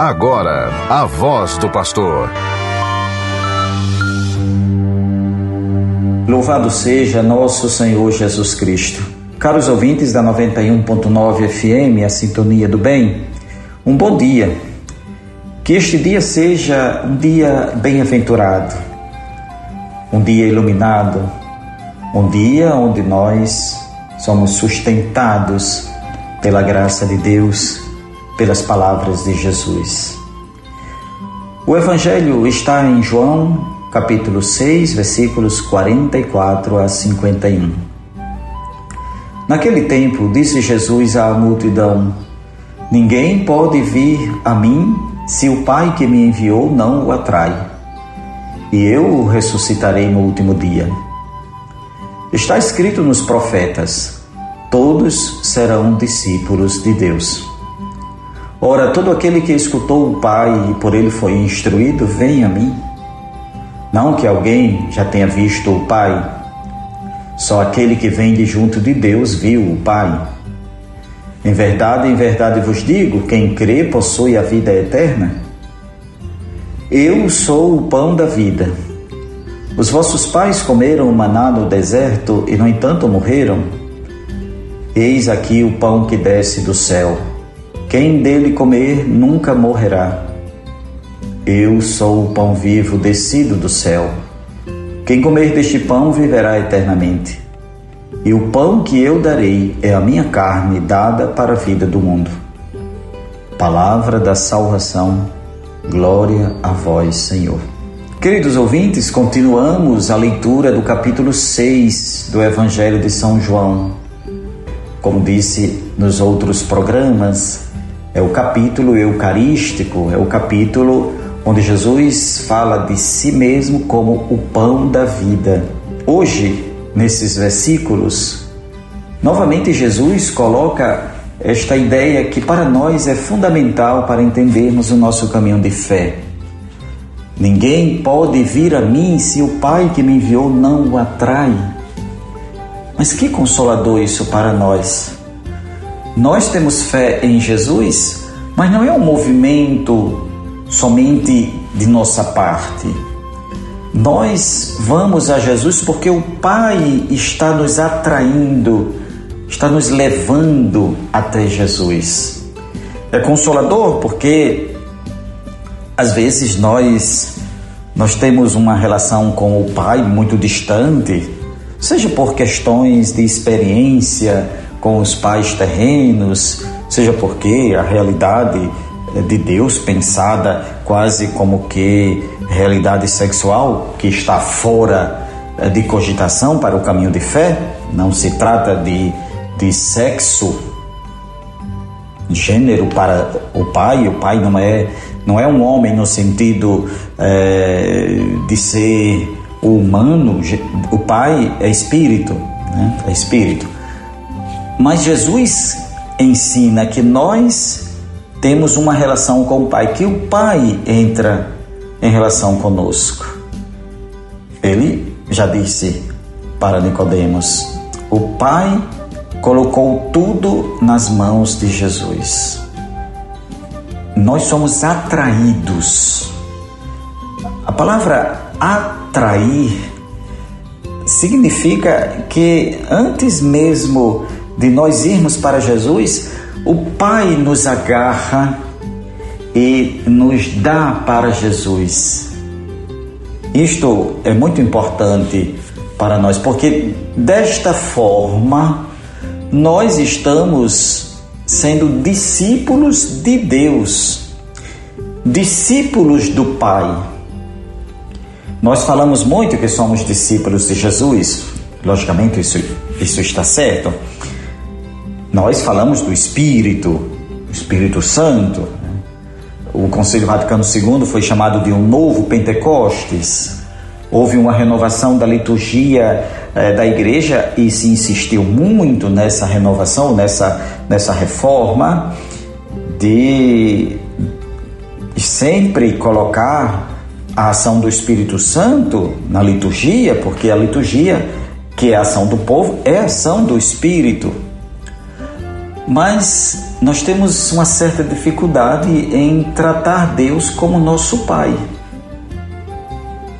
Agora, a voz do pastor. Louvado seja nosso Senhor Jesus Cristo. Caros ouvintes da 91.9 FM, a Sintonia do Bem, um bom dia. Que este dia seja um dia bem-aventurado, um dia iluminado, um dia onde nós somos sustentados pela graça de Deus, pelas palavras de Jesus. O Evangelho está em João, capítulo 6, versículos 44 a 51. Naquele tempo, disse Jesus à multidão: Ninguém pode vir a mim se o Pai que me enviou não o atrai, e eu o ressuscitarei no último dia. Está escrito nos profetas: todos serão discípulos de Deus. Ora, todo aquele que escutou o Pai e por ele foi instruído, vem a mim. Não que alguém já tenha visto o Pai, só aquele que vem de junto de Deus viu o Pai. Em verdade, em verdade vos digo: quem crê possui a vida eterna. Eu sou o pão da vida. Os vossos pais comeram o maná no deserto e, no entanto, morreram. Eis aqui o pão que desce do céu. Quem dele comer nunca morrerá. Eu sou o pão vivo descido do céu. Quem comer deste pão viverá eternamente. E o pão que eu darei é a minha carne dada para a vida do mundo. Palavra da salvação. Glória a vós, Senhor. Queridos ouvintes, continuamos a leitura do capítulo 6 do Evangelho de São João. Como disse nos outros programas, é o capítulo eucarístico, é o capítulo onde Jesus fala de si mesmo como o pão da vida. Hoje, nesses versículos, novamente Jesus coloca esta ideia que para nós é fundamental para entendermos o nosso caminho de fé. Ninguém pode vir a mim se o Pai que me enviou não o atrai. Mas que consolador isso para nós. Nós temos fé em Jesus, mas não é um movimento somente de nossa parte. Nós vamos a Jesus porque o Pai está nos atraindo, está nos levando até Jesus. É consolador porque às vezes nós nós temos uma relação com o pai muito distante, seja por questões de experiência com os pais terrenos, seja porque a realidade de Deus pensada quase como que realidade sexual que está fora eh, de cogitação para o caminho de fé, não se trata de, de sexo gênero para o pai, o pai não é não é um homem no sentido é, de ser humano, o pai é espírito, né? é espírito. Mas Jesus ensina que nós temos uma relação com o pai, que o pai entra em relação conosco. Ele já disse para Nicodemos: o pai colocou tudo nas mãos de Jesus. Nós somos atraídos. A palavra atrair significa que antes mesmo de nós irmos para Jesus, o Pai nos agarra e nos dá para Jesus. Isto é muito importante para nós, porque desta forma nós estamos sendo discípulos de Deus, discípulos do Pai. Nós falamos muito que somos discípulos de Jesus, logicamente isso, isso está certo. Nós falamos do Espírito, Espírito Santo. O Conselho Vaticano II foi chamado de um novo Pentecostes. Houve uma renovação da liturgia eh, da igreja e se insistiu muito nessa renovação, nessa, nessa reforma, de sempre colocar a ação do Espírito Santo na liturgia, porque a liturgia, que é a ação do povo, é a ação do Espírito. Mas nós temos uma certa dificuldade em tratar Deus como nosso Pai.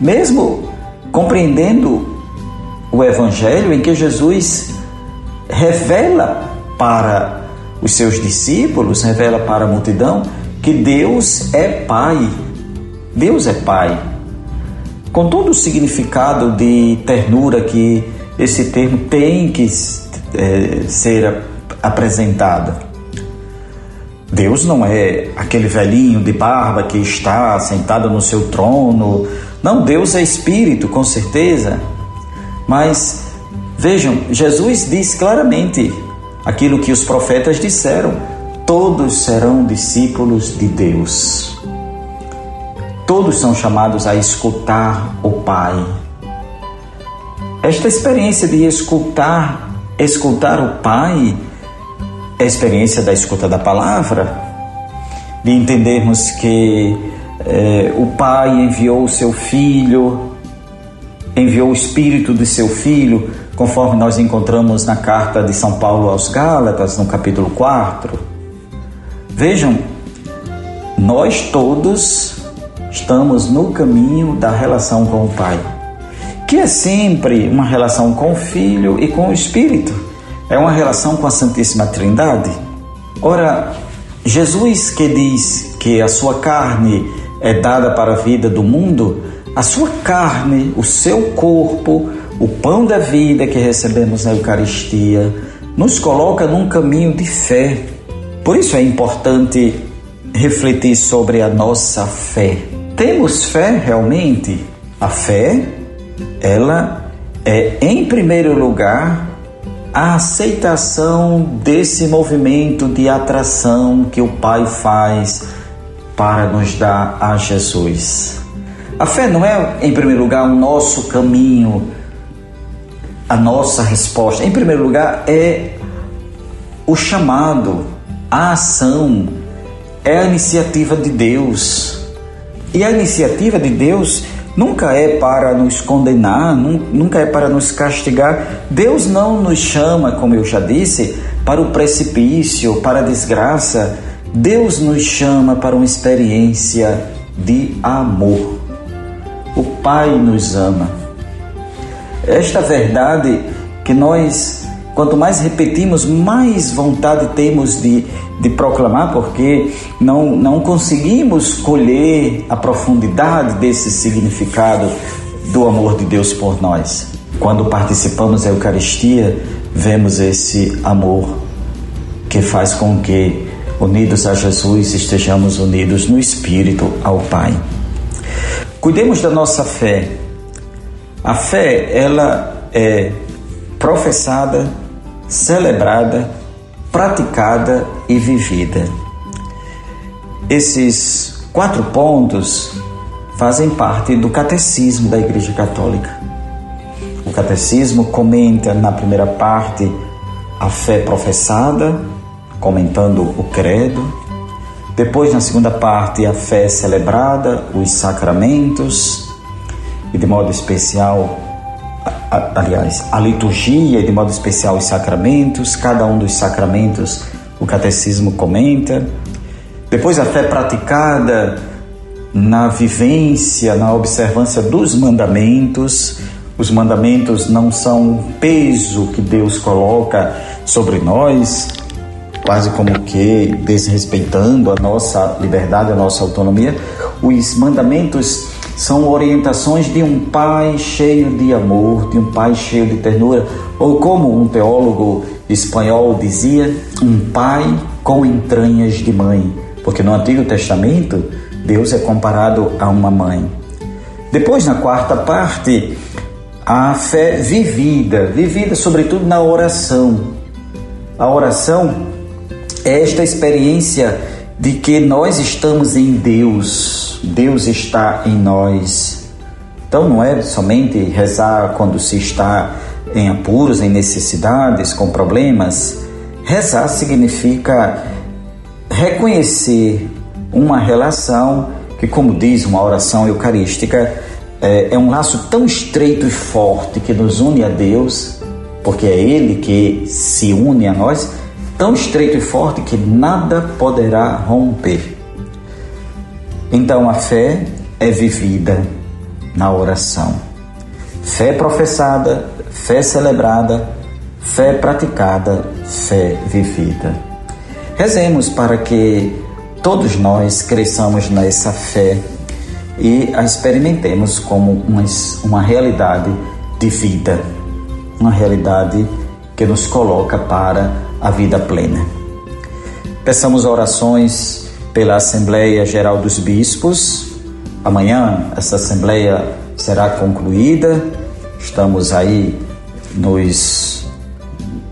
Mesmo compreendendo o Evangelho em que Jesus revela para os seus discípulos, revela para a multidão, que Deus é Pai. Deus é Pai. Com todo o significado de ternura que esse termo tem que é, ser apresentado. Deus não é aquele velhinho de barba que está sentado no seu trono. Não, Deus é espírito, com certeza. Mas vejam, Jesus diz claramente aquilo que os profetas disseram: todos serão discípulos de Deus. Todos são chamados a escutar o Pai. Esta experiência de escutar, escutar o Pai, a experiência da escuta da palavra, de entendermos que é, o Pai enviou o seu Filho, enviou o Espírito de seu Filho, conforme nós encontramos na carta de São Paulo aos Gálatas, no capítulo 4. Vejam, nós todos estamos no caminho da relação com o Pai, que é sempre uma relação com o Filho e com o Espírito. É uma relação com a Santíssima Trindade. Ora, Jesus que diz que a sua carne é dada para a vida do mundo, a sua carne, o seu corpo, o pão da vida que recebemos na Eucaristia, nos coloca num caminho de fé. Por isso é importante refletir sobre a nossa fé. Temos fé realmente? A fé, ela é em primeiro lugar a aceitação desse movimento de atração que o Pai faz para nos dar a Jesus. A fé não é, em primeiro lugar, o nosso caminho, a nossa resposta. Em primeiro lugar, é o chamado, a ação, é a iniciativa de Deus. E a iniciativa de Deus nunca é para nos condenar, nunca é para nos castigar. Deus não nos chama, como eu já disse, para o precipício, para a desgraça. Deus nos chama para uma experiência de amor. O Pai nos ama. Esta verdade que nós, quanto mais repetimos, mais vontade temos de de proclamar, porque não, não conseguimos colher a profundidade desse significado do amor de Deus por nós. Quando participamos da Eucaristia, vemos esse amor que faz com que, unidos a Jesus, estejamos unidos no Espírito ao Pai. Cuidemos da nossa fé. A fé, ela é professada, celebrada praticada e vivida. Esses quatro pontos fazem parte do catecismo da Igreja Católica. O catecismo comenta na primeira parte a fé professada, comentando o credo. Depois, na segunda parte, a fé celebrada, os sacramentos, e de modo especial aliás, a liturgia, de modo especial os sacramentos, cada um dos sacramentos o catecismo comenta. Depois a fé praticada na vivência, na observância dos mandamentos. Os mandamentos não são um peso que Deus coloca sobre nós, quase como que desrespeitando a nossa liberdade, a nossa autonomia. Os mandamentos são orientações de um pai cheio de amor, de um pai cheio de ternura, ou como um teólogo espanhol dizia, um pai com entranhas de mãe, porque no Antigo Testamento Deus é comparado a uma mãe. Depois, na quarta parte, a fé vivida, vivida sobretudo na oração. A oração é esta experiência de que nós estamos em Deus, Deus está em nós. Então não é somente rezar quando se está em apuros, em necessidades, com problemas. Rezar significa reconhecer uma relação que, como diz uma oração eucarística, é, é um laço tão estreito e forte que nos une a Deus, porque é Ele que se une a nós, tão estreito e forte que nada poderá romper. Então a fé é vivida na oração. Fé professada, fé celebrada, fé praticada, fé vivida. Rezemos para que todos nós cresçamos nessa fé e a experimentemos como uma, uma realidade de vida, uma realidade que nos coloca para a vida plena. Peçamos orações pela Assembleia Geral dos Bispos. Amanhã essa Assembleia será concluída. Estamos aí nos,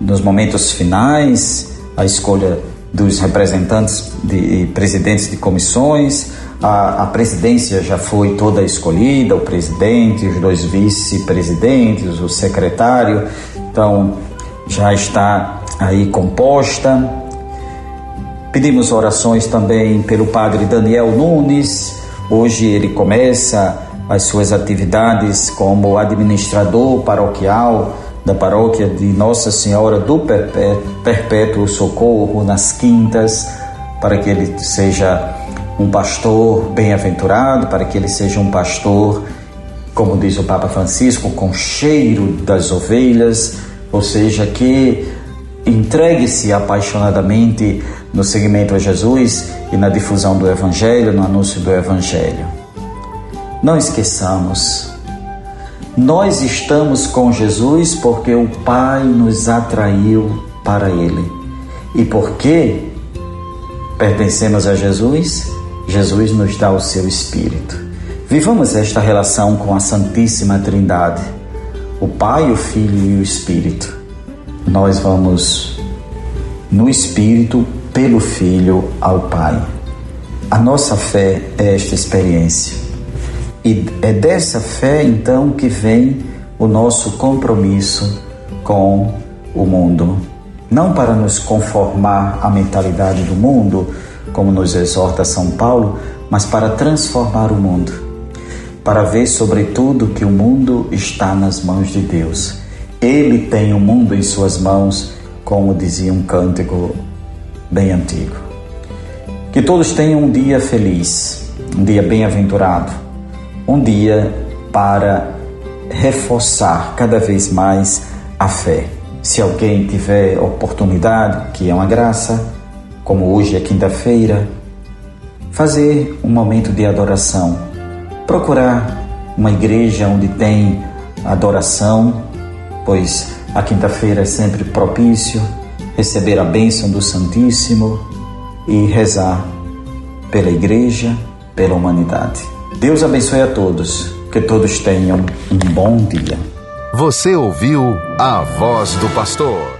nos momentos finais, a escolha dos representantes de presidentes de comissões. A, a presidência já foi toda escolhida, o presidente, os dois vice-presidentes, o secretário. Então, já está aí composta. Pedimos orações também pelo padre Daniel Nunes. Hoje ele começa as suas atividades como administrador paroquial da paróquia de Nossa Senhora do Perpétuo Socorro nas Quintas, para que ele seja um pastor bem-aventurado, para que ele seja um pastor, como diz o Papa Francisco, com cheiro das ovelhas, ou seja, que entregue-se apaixonadamente no seguimento a Jesus e na difusão do Evangelho, no anúncio do Evangelho. Não esqueçamos, nós estamos com Jesus porque o Pai nos atraiu para Ele. E porque pertencemos a Jesus, Jesus nos dá o seu Espírito. Vivamos esta relação com a Santíssima Trindade, o Pai, o Filho e o Espírito. Nós vamos no Espírito, pelo Filho, ao Pai. A nossa fé é esta experiência. E é dessa fé então que vem o nosso compromisso com o mundo. Não para nos conformar à mentalidade do mundo, como nos exorta São Paulo, mas para transformar o mundo, para ver sobretudo que o mundo está nas mãos de Deus. Ele tem o mundo em suas mãos, como dizia um cântico bem antigo. Que todos tenham um dia feliz, um dia bem-aventurado, um dia para reforçar cada vez mais a fé. Se alguém tiver oportunidade, que é uma graça, como hoje é quinta-feira, fazer um momento de adoração, procurar uma igreja onde tem adoração, pois a quinta-feira é sempre propício receber a bênção do Santíssimo e rezar pela igreja, pela humanidade. Deus abençoe a todos, que todos tenham um bom dia. Você ouviu a voz do pastor